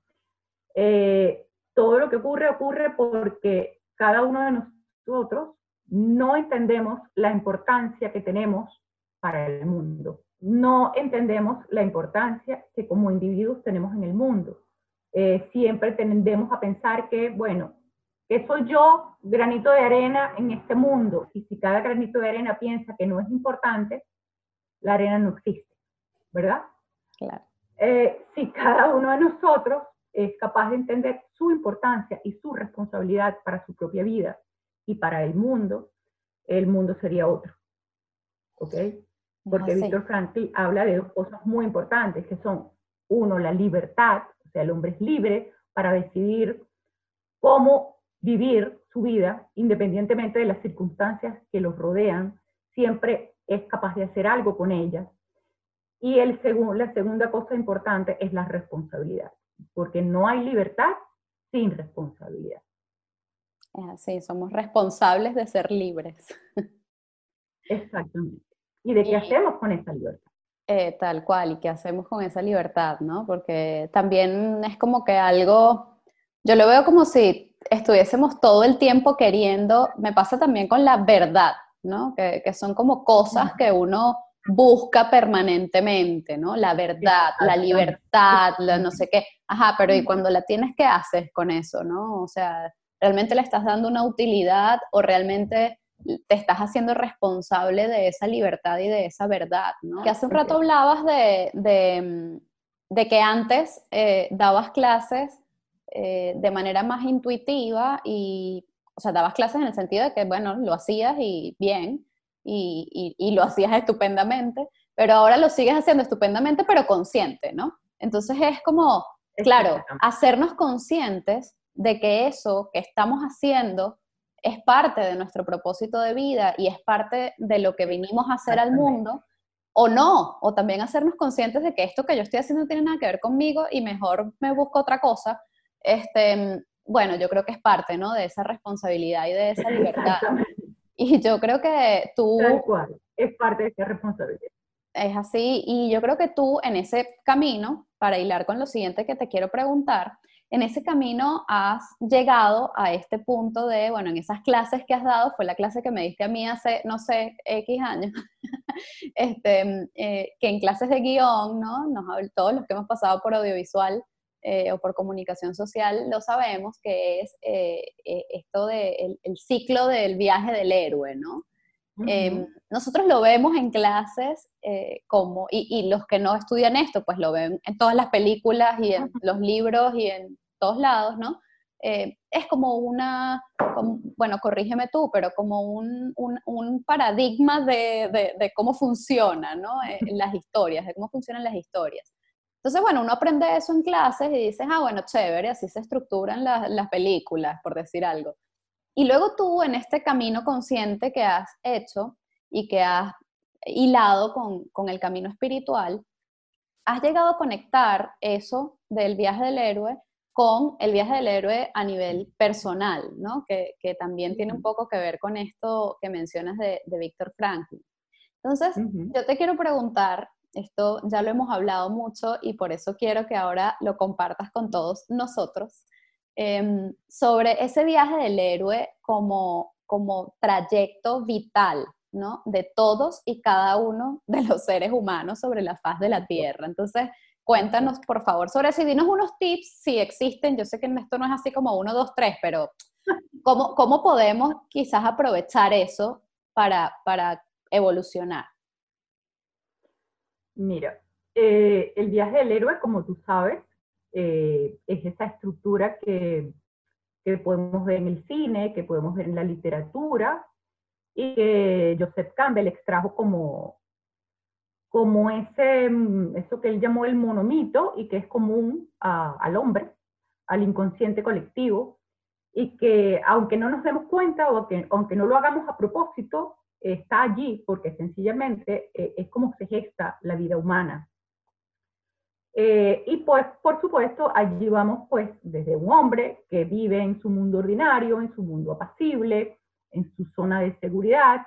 [SPEAKER 2] Eh, todo lo que ocurre ocurre porque cada uno de nosotros no entendemos la importancia que tenemos para el mundo no entendemos la importancia que como individuos tenemos en el mundo. Eh, siempre tendemos a pensar que, bueno, que soy yo, granito de arena en este mundo, y si cada granito de arena piensa que no es importante, la arena no existe, ¿verdad? Claro. Eh, si cada uno de nosotros es capaz de entender su importancia y su responsabilidad para su propia vida y para el mundo, el mundo sería otro. ¿Ok? porque Víctor Frankl habla de dos cosas muy importantes, que son, uno, la libertad, o sea, el hombre es libre para decidir cómo vivir su vida, independientemente de las circunstancias que los rodean, siempre es capaz de hacer algo con ellas. Y el la segunda cosa importante es la responsabilidad, porque no hay libertad sin responsabilidad.
[SPEAKER 1] Es así, somos responsables de ser libres.
[SPEAKER 2] Exactamente y de qué hacemos con esa libertad.
[SPEAKER 1] Eh, tal cual, y qué hacemos con esa libertad, ¿no? Porque también es como que algo, yo lo veo como si estuviésemos todo el tiempo queriendo, me pasa también con la verdad, ¿no? Que, que son como cosas que uno busca permanentemente, ¿no? La verdad, la libertad, la no sé qué. Ajá, pero ¿y cuando la tienes, qué haces con eso, no? O sea, ¿realmente le estás dando una utilidad o realmente te estás haciendo responsable de esa libertad y de esa verdad, ¿no? Que hace un rato hablabas de, de, que antes eh, dabas clases eh, de manera más intuitiva y, o sea, dabas clases en el sentido de que, bueno, lo hacías y bien, y, y, lo hacías estupendamente, pero ahora lo sigues haciendo estupendamente, pero consciente, ¿no? Entonces es como, claro, hacernos conscientes de que eso que estamos haciendo es parte de nuestro propósito de vida y es parte de lo que vinimos a hacer al mundo, o no, o también hacernos conscientes de que esto que yo estoy haciendo no tiene nada que ver conmigo y mejor me busco otra cosa. Este, bueno, yo creo que es parte, ¿no? De esa responsabilidad y de esa libertad. Y yo creo que tú...
[SPEAKER 2] Tal cual, es parte de esa responsabilidad.
[SPEAKER 1] Es así, y yo creo que tú en ese camino, para hilar con lo siguiente que te quiero preguntar, en ese camino has llegado a este punto de, bueno, en esas clases que has dado, fue la clase que me diste a mí hace, no sé, X años, este, eh, que en clases de guion, ¿no? Nos, todos los que hemos pasado por audiovisual eh, o por comunicación social lo sabemos, que es eh, esto del el ciclo del viaje del héroe, ¿no? Em, nosotros lo vemos en clases como, y, y, los que no estudian esto, pues lo ven en todas las películas y en los libros y en todos lados, ¿no? Eh, es como una, bueno, corrígeme tú, pero como un, un, paradigma de, de, cómo funciona, ¿no? Eh, las historias, de cómo funcionan las historias. Entonces, bueno, uno aprende eso en clases y dices, ah, bueno, chévere, así se estructuran las películas, por decir algo. Y luego tú, en este camino consciente que has hecho y que has hilado con, con el camino espiritual, has llegado a conectar eso del viaje del héroe con el viaje del héroe a nivel personal, ¿no? Que, que también tiene un poco que ver con esto que mencionas de, de Víctor Franklin. Entonces, yo te quiero preguntar, esto ya lo hemos hablado mucho y por eso quiero que ahora lo compartas con todos nosotros, em, sobre ese viaje del héroe como, como trayecto vital, ¿no? De todos y cada uno de los seres humanos sobre la faz de la Tierra. Entonces, cuéntanos, por favor, sobre eso y dinos unos tips, si existen. Yo sé que esto no es así como uno, dos, tres, pero ¿cómo, cómo podemos quizás aprovechar eso para, para evolucionar?
[SPEAKER 2] Mira, eh, el viaje del héroe, como tú sabes, eh, es esa estructura que, que, podemos ver en el cine, que podemos ver en la literatura, y que Joseph Campbell extrajo como, como ese, mm, eso que él llamó el monomito y que es común al hombre, al inconsciente colectivo, y que aunque no nos demos cuenta o que aunque no lo hagamos a propósito, está allí porque sencillamente eh, es como se gesta la vida humana. Eh, y pues, por supuesto, allí vamos pues desde un hombre que vive en su mundo ordinario, en su mundo apacible, en su zona de seguridad,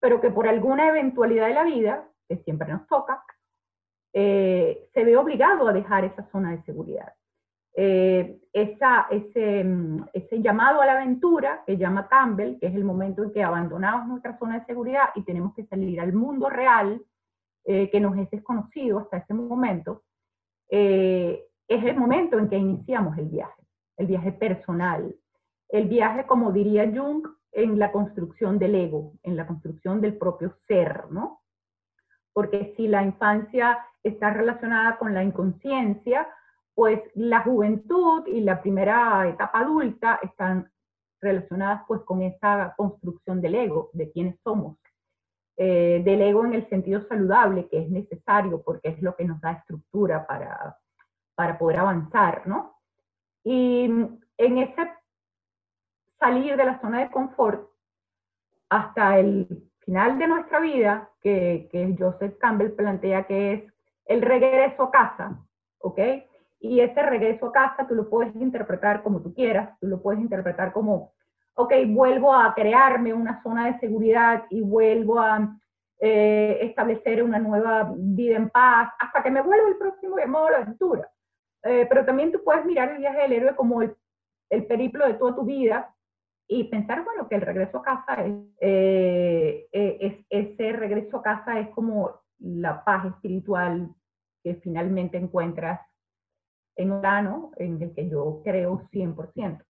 [SPEAKER 2] pero que por alguna eventualidad de la vida, que siempre nos toca, eh, se ve obligado a dejar esa zona de seguridad. Eh, mm, ese, llamado a la aventura que llama Campbell, que es el momento en que abandonamos nuestra zona de seguridad y tenemos que salir al mundo real, eh, que nos es desconocido hasta ese momento, eh, es el momento en que iniciamos el viaje, el viaje personal, el viaje, como diría Jung, en la construcción del ego, en la construcción del propio ser, ¿no? Porque si la infancia está relacionada con la inconsciencia, pues la juventud y la primera etapa adulta están relacionadas pues con esa construcción del ego, de quiénes somos. Eh, del ego en el sentido saludable, que es necesario porque es lo que nos da estructura para, para poder avanzar, ¿no? Y en ese salir de la zona de confort hasta el final de nuestra vida, que, que Joseph Campbell plantea que es el regreso a casa, ¿ok? Y ese regreso a casa tú lo puedes interpretar como tú quieras, tú lo puedes interpretar como, ok, vuelvo a crearme una zona de seguridad y vuelvo a eh, establecer una nueva vida en paz hasta que me vuelva el próximo llamado la aventura. Eh, pero también tú puedes mirar el viaje del héroe como el, el, periplo de toda tu vida y pensar, bueno, que el regreso a casa es, eh, es, ese regreso a casa es como la paz espiritual que finalmente encuentras en un plano en el que yo creo 100%.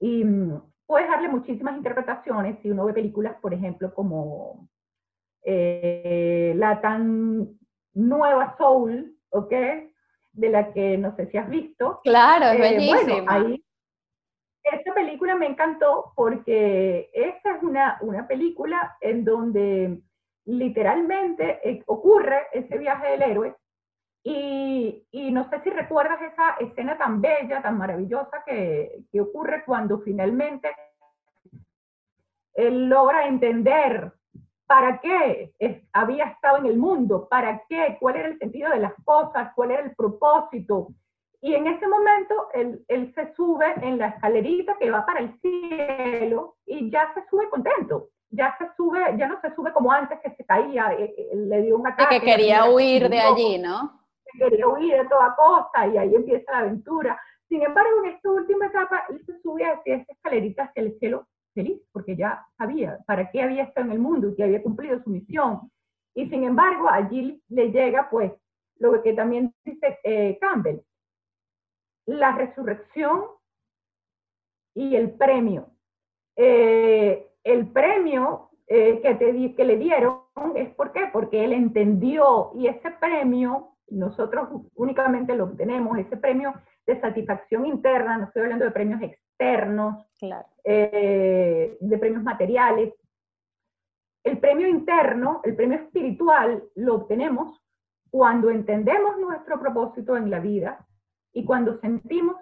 [SPEAKER 2] Y mm, puedes darle muchísimas interpretaciones si uno ve películas, por ejemplo, como eh, la tan nueva Soul, ¿ok? De la que no sé si has visto.
[SPEAKER 1] Claro, es eh, bellísima. ahí,
[SPEAKER 2] esta película me encantó porque esa es una, una película en donde literalmente eh, ocurre ese viaje del héroe y, y, no sé si recuerdas esa escena tan bella, tan maravillosa que, que ocurre cuando finalmente él logra entender para qué había estado en el mundo, para qué, cuál era el sentido de las cosas, cuál era el propósito. Y en ese momento él, él, se sube en la escalerita que va para el cielo y ya se sube contento. Ya se sube, ya no se sube como antes que se caía, eh, eh, le dio un ataque.
[SPEAKER 1] que quería huir de allí, ¿no?
[SPEAKER 2] Quería huir de toda costa y ahí empieza la aventura. Sin embargo, en esta última etapa, él se sube hacia esa escalerita hacia el cielo feliz, porque ya sabía para qué había estado en el mundo y que había cumplido su misión. Y sin embargo, allí le llega, pues, lo que también dice eh, Campbell, la resurrección y el premio. Eh, el premio eh, que, te, que le dieron es ¿por qué? Porque él entendió y ese premio nosotros únicamente lo obtenemos, ese premio de satisfacción interna, no estoy hablando de premios externos, eh, de premios materiales. El premio interno, el premio espiritual, lo obtenemos cuando entendemos nuestro propósito en la vida y cuando sentimos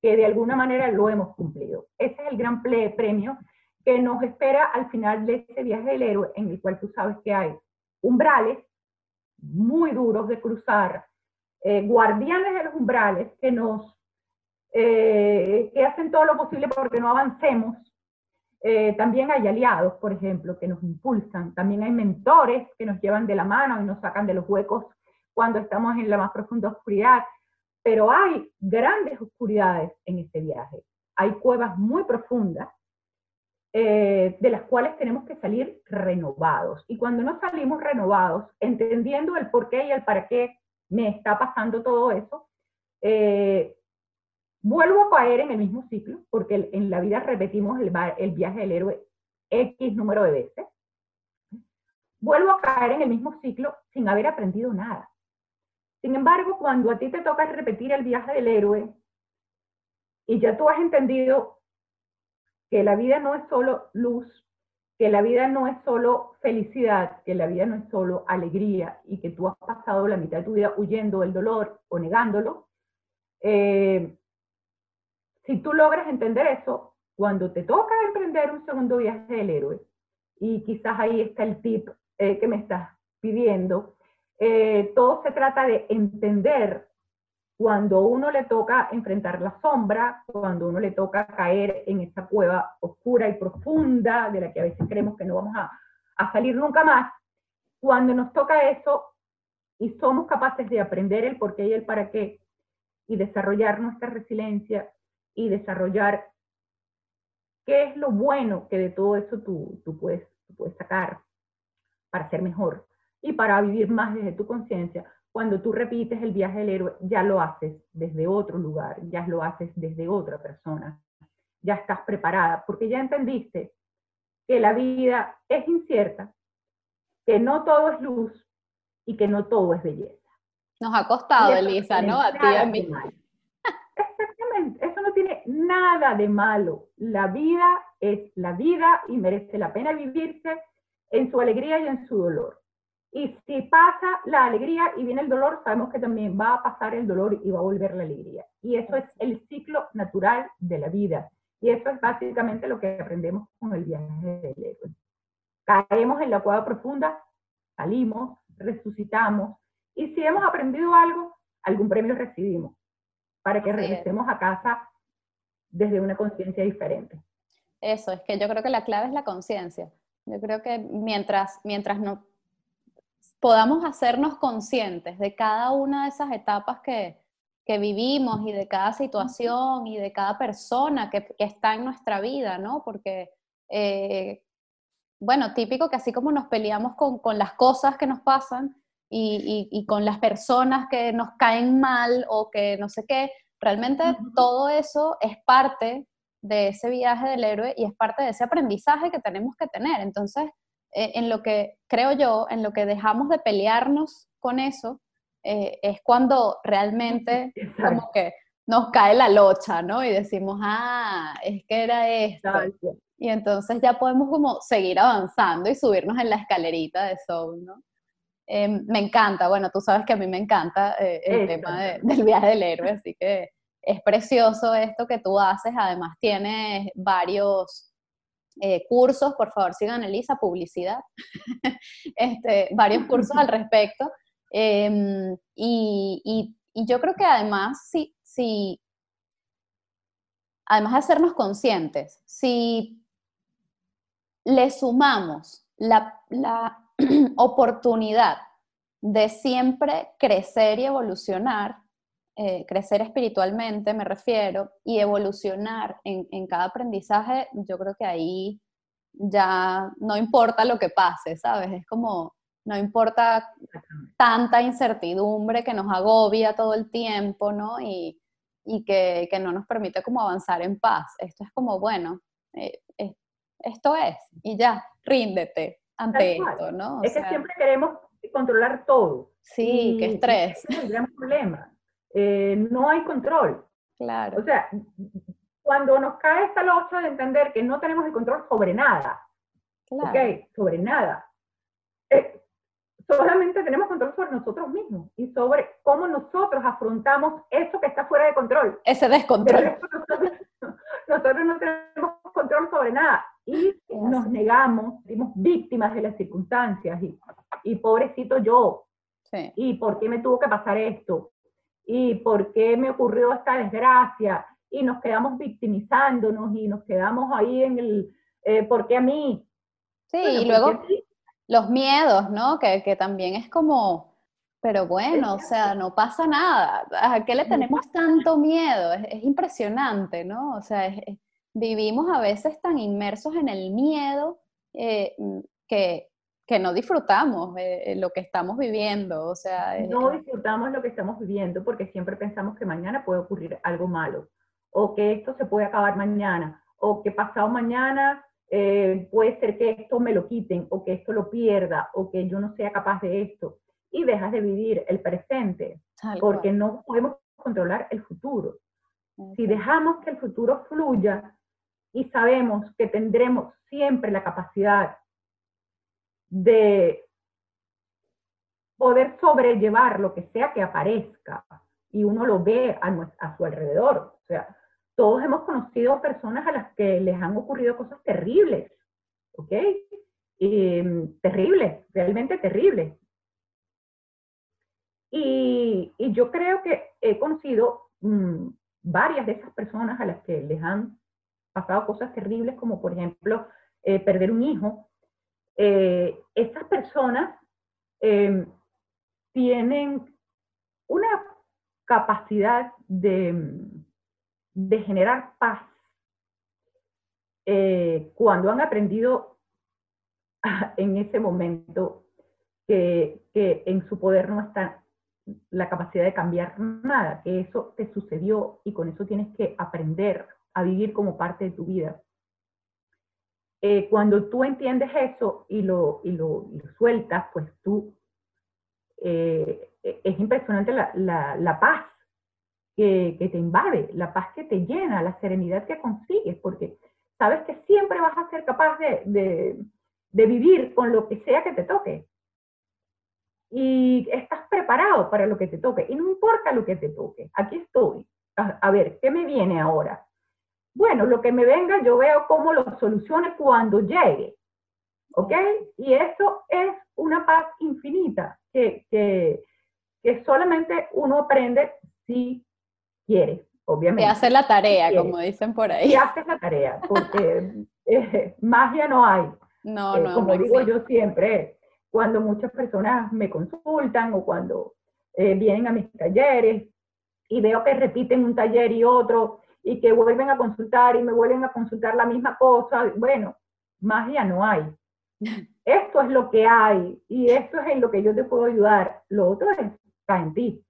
[SPEAKER 2] que de alguna manera lo hemos cumplido. Ese es el gran premio que nos espera al final de ese viaje del héroe, en el cual tú sabes que hay umbrales muy duros de cruzar, eh, guardianes de los umbrales que nos eh, que hacen todo lo posible porque no avancemos. Eh, también hay aliados, por ejemplo, que nos impulsan. También hay mentores que nos llevan de la mano y nos sacan de los huecos cuando estamos en la más profunda oscuridad. Pero hay grandes oscuridades en este viaje. Hay cuevas muy profundas de las cuales tenemos que salir renovados. Y cuando no salimos renovados, entendiendo el por qué y el para qué me está pasando todo eso, eh, vuelvo a caer en el mismo ciclo, porque en la vida repetimos el, el viaje del héroe X número de veces. Vuelvo a caer en el mismo ciclo sin haber aprendido nada. Sin embargo, cuando a ti te toca repetir el viaje del héroe y ya tú has entendido que la vida no es solo luz, que la vida no es solo felicidad, que la vida no es solo alegría y que tú has pasado la mitad de tu vida huyendo del dolor o negándolo, eh, si tú logras entender eso, cuando te toca emprender un segundo viaje del héroe, y quizás ahí está el tip eh, que me estás pidiendo, eh, todo se trata de entender cuando uno le toca enfrentar la sombra, cuando uno le toca caer en esa cueva oscura y profunda de la que a veces creemos que no vamos a, a salir nunca más, cuando nos toca eso y somos capaces de aprender el por qué y el para qué y desarrollar nuestra resiliencia y desarrollar qué es lo bueno que de todo eso tú, tú, puedes, tú puedes sacar para ser mejor y para vivir más desde tu conciencia, cuando tú repites el viaje del héroe, ya lo haces desde otro lugar, ya lo haces desde otra persona, ya estás preparada, porque ya entendiste que la vida es incierta, que no todo es luz y que no todo es belleza.
[SPEAKER 1] Nos ha costado, Elisa, ¿no? A ti a mí.
[SPEAKER 2] Exactamente, eso no tiene nada de malo. La vida es la vida y merece la pena vivirse en su alegría y en su dolor. Y si pasa la alegría y viene el dolor, sabemos que también va a pasar el dolor y va a volver la alegría. Y eso es el ciclo natural de la vida. Y eso es básicamente lo que aprendemos con el viaje del héroe. Caemos en la cueva profunda, salimos, resucitamos. Y si hemos aprendido algo, algún premio recibimos para que regresemos a casa desde una conciencia diferente.
[SPEAKER 1] Eso, es que yo creo que la clave es la conciencia. Yo creo que mientras, mientras no podamos hacernos conscientes de cada una de esas etapas que, vivimos y de cada situación y de cada persona que, está en nuestra vida, ¿no? Porque, eh, bueno, típico que así como nos peleamos con, las cosas que nos pasan y, con las personas que nos caen mal o que no sé qué, realmente todo eso es parte de ese viaje del héroe y es parte de ese aprendizaje que tenemos que tener. Entonces, en lo que, creo yo, en lo que dejamos de pelearnos con eso, eh, es cuando realmente como que nos cae la locha, ¿no? Y decimos, ah, es que era esto. Y entonces ya podemos como seguir avanzando y subirnos en la escalerita de Soul, ¿no? Em, me encanta, bueno, tú sabes que a mí me encanta eh, el tema del viaje del héroe, así que es precioso esto que tú haces, además tienes varios eh, cursos, por favor sigan Elisa, publicidad, este, varios cursos al respecto. Em, y, yo creo que además, si, si, además de hacernos conscientes, si le sumamos la, la oportunidad de siempre crecer y evolucionar, eh, crecer espiritualmente, me refiero, y evolucionar en, cada aprendizaje, yo creo que ahí ya no importa lo que pase, ¿sabes? Es como, no importa tanta incertidumbre que nos agobia todo el tiempo, ¿no? Y, que, no nos permite como avanzar en paz. Esto es como, bueno, eh, esto es, y ya, ríndete ante esto, ¿no?
[SPEAKER 2] es que siempre queremos controlar todo
[SPEAKER 1] Sí, qué estrés.
[SPEAKER 2] es el gran problema. Eh, no hay control.
[SPEAKER 1] Claro.
[SPEAKER 2] O sea, cuando nos cae esta locha de entender que no tenemos el control sobre nada, claro. ¿ok? Sobre nada. Eh, solamente tenemos control sobre nosotros mismos y sobre cómo nosotros afrontamos eso que está fuera de control.
[SPEAKER 1] Ese descontrol.
[SPEAKER 2] Nosotros, nosotros, no tenemos control sobre nada y nos negamos, somos víctimas de las circunstancias y, y pobrecito yo. Sí. ¿Y por qué me tuvo que pasar esto? ¿Y por qué me ocurrió esta desgracia? Y nos quedamos victimizándonos y nos quedamos ahí en el, eh, ¿por qué a mí?
[SPEAKER 1] Sí, y luego los miedos, ¿no? Que, que, también es como, pero bueno, o sea, no pasa nada. ¿A qué le tenemos tanto miedo? Es, es impresionante, ¿no? O sea, es, vivimos a veces tan inmersos en el miedo eh, que, que, no disfrutamos eh, lo que estamos viviendo. O sea,
[SPEAKER 2] no disfrutamos lo que estamos viviendo porque siempre pensamos que mañana puede ocurrir algo malo, o que esto se puede acabar mañana, o que pasado mañana eh, puede ser que esto me lo quiten, o que esto lo pierda, o que yo no sea capaz de esto. Y dejas de vivir el presente, porque no podemos controlar el futuro. Si dejamos que el futuro fluya y sabemos que tendremos siempre la capacidad de poder sobrellevar lo que sea que aparezca y uno lo ve a, a su alrededor. O sea, todos hemos conocido personas a las que les han ocurrido cosas terribles, ¿ok? terribles, realmente terribles. Y, y, yo creo que he conocido mmm, varias de esas personas a las que les han pasado cosas terribles, como por ejemplo eh, perder un hijo. Eh, estas personas eh, tienen una capacidad de generar paz eh, cuando han aprendido en ese momento que, en su poder no está la capacidad de cambiar nada, que eso te sucedió y con eso tienes que aprender a vivir como parte de tu vida. Eh, cuando tú entiendes eso y lo, y lo, sueltas, pues tú, eh, es impresionante la, la, la paz que, te invade, la paz que te llena, la serenidad que consigues, porque sabes que siempre vas a ser capaz de, vivir con lo que sea que te toque. Y estás preparado para lo que te toque. Y no importa lo que te toque, aquí estoy. A, ver, ¿qué me viene ahora? Bueno, lo que me venga, yo veo cómo lo solucione cuando llegue. ¿Ok? Y eso es una paz infinita que, que, que solamente uno aprende si quiere, obviamente.
[SPEAKER 1] Y hace la tarea, como dicen por ahí.
[SPEAKER 2] Y hace la tarea, porque eh, magia no hay.
[SPEAKER 1] No, eh, no.
[SPEAKER 2] Como digo yo siempre, cuando muchas personas me consultan o cuando eh, vienen a mis talleres y veo que repiten un taller y otro y que vuelven a consultar y me vuelven a consultar la misma cosa, bueno, magia no hay. Esto es lo que hay y esto es en lo que yo te puedo ayudar. Lo otro está en ti.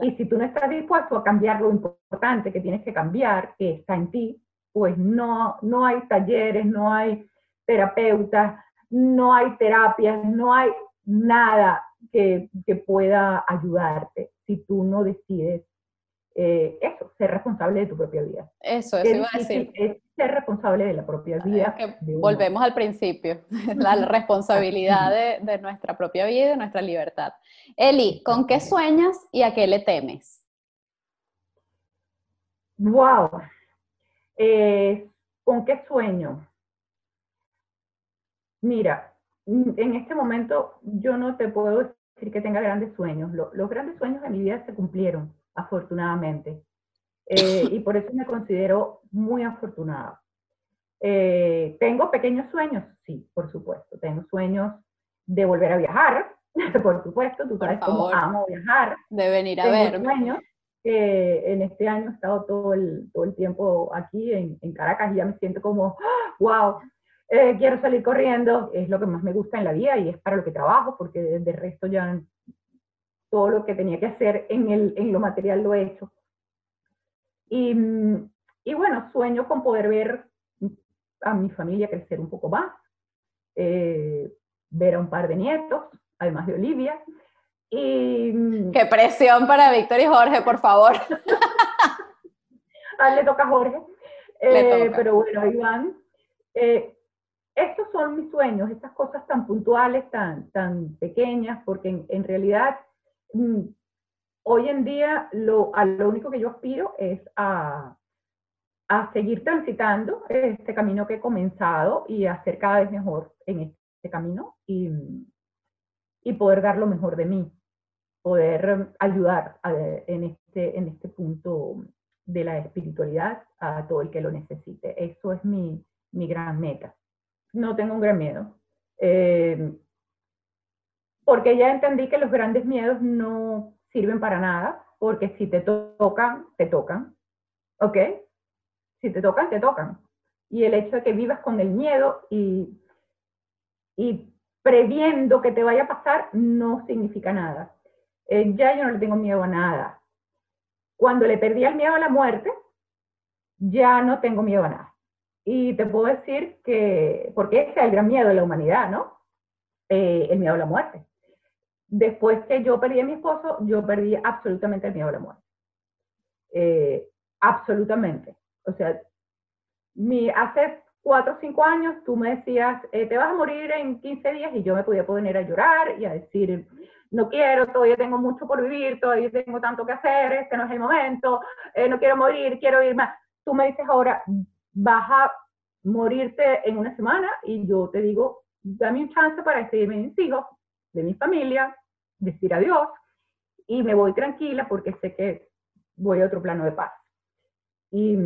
[SPEAKER 2] Y si tú no estás dispuesto a cambiar lo importante que tienes que cambiar, que está en ti, pues no, no hay talleres, no hay terapeutas, no hay terapias, no hay nada que, que pueda ayudarte si tú no decides eh, eso, ser responsable de tu propia vida.
[SPEAKER 1] Eso, eso iba a decir.
[SPEAKER 2] Es ser responsable de la propia vida.
[SPEAKER 1] volvemos al principio, la responsabilidad de, de, nuestra propia vida y de nuestra libertad. Eli, ¿con qué sueñas y a qué le temes?
[SPEAKER 2] Wow. Eh, ¿Con qué sueño? Mira, en este momento yo no te puedo decir que tenga grandes sueños. los grandes sueños de mi vida se cumplieron afortunadamente. Eh, y por eso me considero muy afortunada. Eh, ¿Tengo pequeños sueños? Sí, por supuesto. Tengo sueños de volver a viajar, por supuesto. Tú sabes cómo amo viajar.
[SPEAKER 1] De venir a ver.
[SPEAKER 2] sueños que en este año he estado todo el, todo el tiempo aquí en, en Caracas y ya me siento como, wow, eh, quiero salir corriendo. Es lo que más me gusta en la vida y es para lo que trabajo, porque de resto ya todo lo que tenía que hacer en, el, en lo material lo he hecho. Y, y, bueno, sueño con poder ver a mi familia crecer un poco más, eh, ver a un par de nietos, además de Olivia,
[SPEAKER 1] Y, Qué presión para Víctor y Jorge, por favor.
[SPEAKER 2] ah, le toca a Jorge. Eh, pero bueno, Iván, eh, estos son mis sueños, estas cosas tan puntuales, tan, tan pequeñas, porque en, realidad mm, hoy en día lo, a lo único que yo aspiro es a, seguir transitando este camino que he comenzado y a ser cada vez mejor en este camino y, poder dar lo mejor de mí, poder ayudar en, este, en este punto de la espiritualidad a todo el que lo necesite. Eso es mi, mi gran meta no tengo un gran miedo. Eh, porque ya entendí que los grandes miedos no sirven para nada, porque si te tocan, te tocan. ¿Ok? Si te tocan, te tocan. Y el hecho de que vivas con el miedo y, y previendo que te vaya a pasar no significa nada. Eh, ya yo no le tengo miedo a nada. Cuando le perdí el miedo a la muerte, ya no tengo miedo a nada. Y te puedo decir que, porque ese es el gran miedo de la humanidad, ¿no? Eh, el miedo a la muerte. Después que yo perdí a mi esposo, yo perdí absolutamente el miedo a la muerte. Eh, absolutamente. O sea, mi, hace cuatro o cinco años tú me decías, eh, te vas a morir en 15 días y yo me podía poner a llorar y a decir, no quiero, todavía tengo mucho por vivir, todavía tengo tanto que hacer, este no es el momento, no quiero morir, quiero ir más. Tú me dices ahora, vas a morirte en una semana y yo te digo, dame un chance para despedirme de mis hijos, de mi familia, decir adiós y me voy tranquila porque sé que voy a otro plano de paz. Y,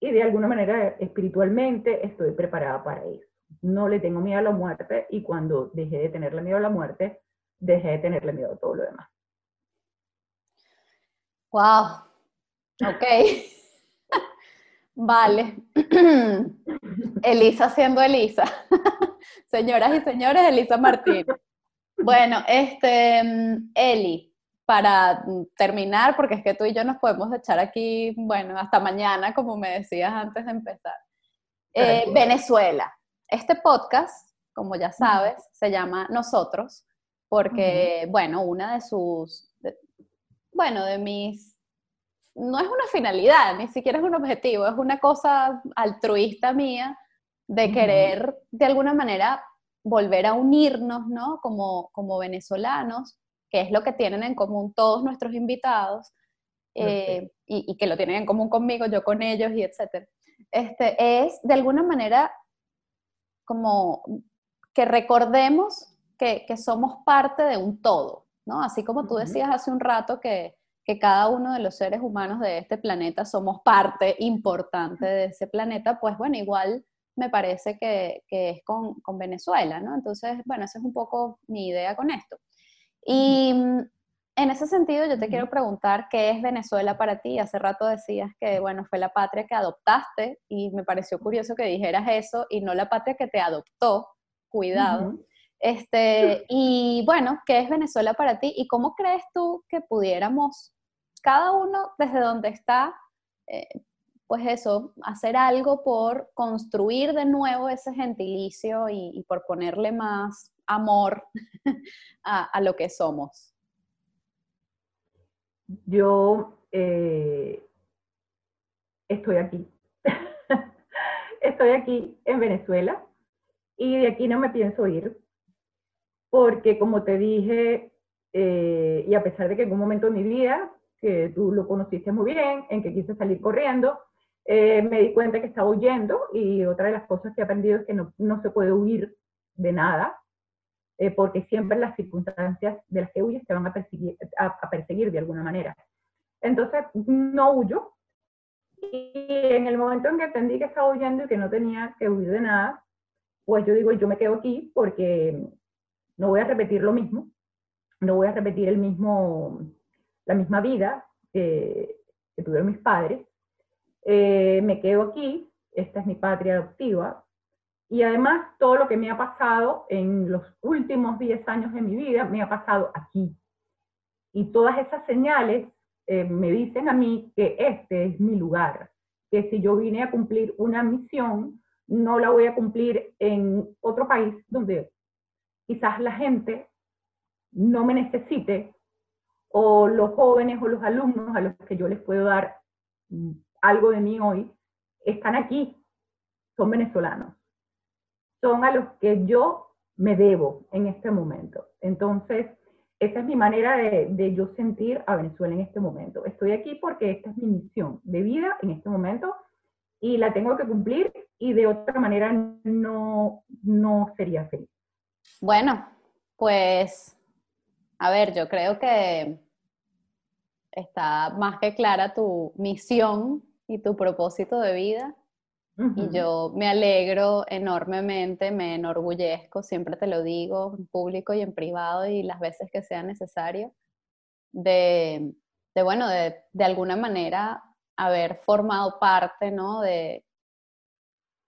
[SPEAKER 2] y de alguna manera espiritualmente estoy preparada para eso. No le tengo miedo a la muerte y cuando dejé de tenerle miedo a la muerte, dejé de tenerle miedo a todo lo demás.
[SPEAKER 1] Wow. Ok. Vale. Elisa siendo Elisa. Señoras y señores, Elisa Martín. Bueno, este, Eli, para terminar, porque es que tú y yo nos podemos echar aquí, bueno, hasta mañana, como me decías antes de empezar. Eh, Venezuela. Este podcast, como ya sabes, se llama Nosotros, porque, bueno, una de sus, bueno, de mis no es una finalidad, ni siquiera es un objetivo, es una cosa altruista mía de querer de alguna manera volver a unirnos, ¿no? Como, como venezolanos, que es lo que tienen en común todos nuestros invitados, eh, y, que lo tienen en común conmigo, yo con ellos, y etcétera. Este, es de alguna manera como que recordemos que, que somos parte de un todo, ¿no? Así como tú decías hace un rato que, que cada uno de los seres humanos de este planeta somos parte importante de ese planeta, pues bueno, igual me parece que, es con, Venezuela, ¿no? Entonces, bueno, esa es un poco mi idea con esto. Y mm, en ese sentido, yo te quiero preguntar, ¿qué es Venezuela para ti? Hace rato decías que, bueno, fue la patria que adoptaste y me pareció curioso que dijeras eso y no la patria que te adoptó, cuidado. Este, y bueno, ¿qué es Venezuela para ti? ¿Y cómo crees tú que pudiéramos, cada uno desde donde está, eh, pues eso, hacer algo por construir de nuevo ese gentilicio y, por ponerle más amor a, lo que somos?
[SPEAKER 2] Yo eh, estoy aquí. estoy aquí en Venezuela y de aquí no me pienso ir porque como te dije, eh, y a pesar de que en un momento de mi vida, que tú lo conociste muy bien, en que quise salir corriendo, eh, me di cuenta que estaba huyendo y otra de las cosas que he aprendido es que no, no se puede huir de nada, eh, porque siempre las circunstancias de las que huyes te van a perseguir, a, perseguir de alguna manera. Entonces, no huyo. Y en el momento en que entendí que estaba huyendo y que no tenía que huir de nada, pues yo digo, yo me quedo aquí porque no voy a repetir lo mismo, no voy a repetir el mismo, la misma vida que tuvieron mis padres. Eh, me quedo aquí, esta es mi patria adoptiva, y además todo lo que me ha pasado en los últimos 10 años de mi vida me ha pasado aquí. Y todas esas señales eh, me dicen a mí que este es mi lugar, que si yo vine a cumplir una misión, no la voy a cumplir en otro país donde quizás la gente no me necesite, o los jóvenes o los alumnos a los que yo les puedo dar algo de mí hoy, están aquí, son venezolanos. Son a los que yo me debo en este momento. Entonces, esa es mi manera de, de, yo sentir a Venezuela en este momento. Estoy aquí porque esta es mi misión de vida en este momento y la tengo que cumplir y de otra manera no, no sería feliz.
[SPEAKER 1] Bueno, pues, a ver, yo creo que está más que clara tu misión y tu propósito de vida. Y yo me alegro enormemente, me enorgullezco, siempre te lo digo, en público y en privado y las veces que sea necesario, de, de bueno, de, de, alguna manera haber formado parte, ¿no? De,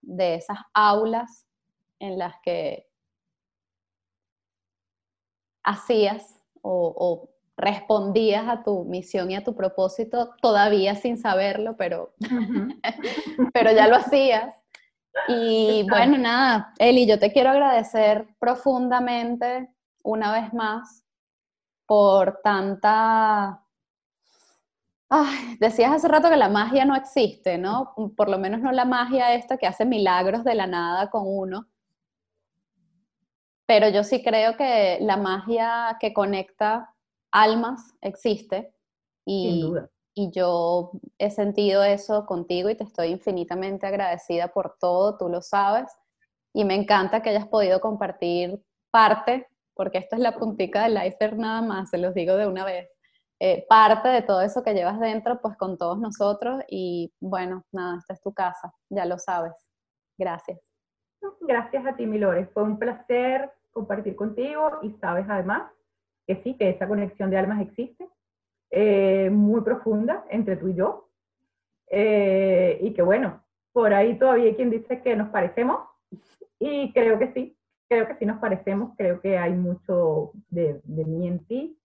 [SPEAKER 1] de esas aulas en las que hacías o, respondías a tu misión y a tu propósito todavía sin saberlo, pero, pero ya lo hacías. Y bueno, nada, Eli, yo te quiero agradecer profundamente una vez más por tanta... Ay, decías hace rato que la magia no existe, ¿no? Por lo menos no la magia esta que hace milagros de la nada con uno, pero yo sí creo que la magia que conecta almas existe y, y yo he sentido eso contigo y te estoy infinitamente agradecida por todo, tú lo sabes, y me encanta que hayas podido compartir parte, porque esto es la puntica del iceberg nada más, se los digo de una vez, eh, parte de todo eso que llevas dentro, pues con todos nosotros y bueno, nada, esta es tu casa, ya lo sabes. Gracias.
[SPEAKER 2] Gracias a ti, Milores. Fue un placer compartir contigo y sabes además que sí, que esa conexión de almas existe, eh, muy profunda entre tú y yo. Eh, y que bueno, por ahí todavía hay quien dice que nos parecemos y creo que sí, creo que sí nos parecemos, creo que hay mucho de, de mí en ti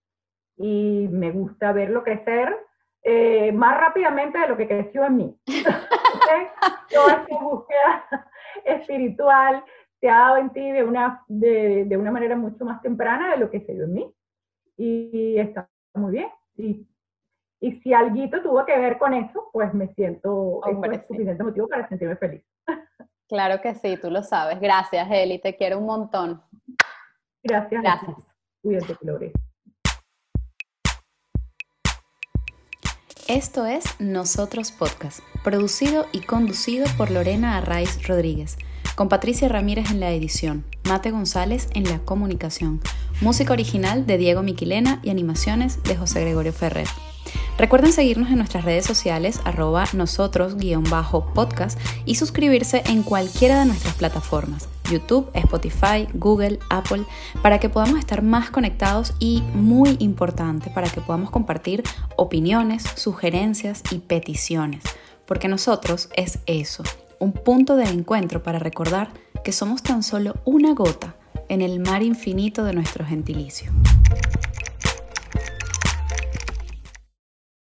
[SPEAKER 2] y me gusta verlo crecer eh, más rápidamente de lo que creció en mí. Toda esa búsqueda espiritual se ha dado en ti de una, de, de, una manera mucho más temprana de lo que se dio en mí. Y, está muy bien. Y, y si algo tuvo que ver con eso, pues me siento, Hombre, es suficiente motivo para sentirme feliz.
[SPEAKER 1] Claro que sí, tú lo sabes. Gracias, Eli, te quiero un montón.
[SPEAKER 2] Gracias.
[SPEAKER 1] Gracias.
[SPEAKER 2] Cuídate, Lore.
[SPEAKER 1] Esto es Nosotros Podcast, producido y conducido por Lorena Arraiz Rodríguez, con Patricia Ramírez en la edición, Mate González en la comunicación, música original de Diego Miquilena y animaciones de José Gregorio Ferrer. Recuerden seguirnos en nuestras redes sociales arroba nosotros-podcast y suscribirse en cualquiera de nuestras plataformas, YouTube, Spotify, Google, Apple, para que podamos estar más conectados y, muy importante, para que podamos compartir opiniones, sugerencias y peticiones, porque nosotros es eso, un punto de encuentro para recordar que somos tan solo una gota en el mar infinito de nuestro gentilicio.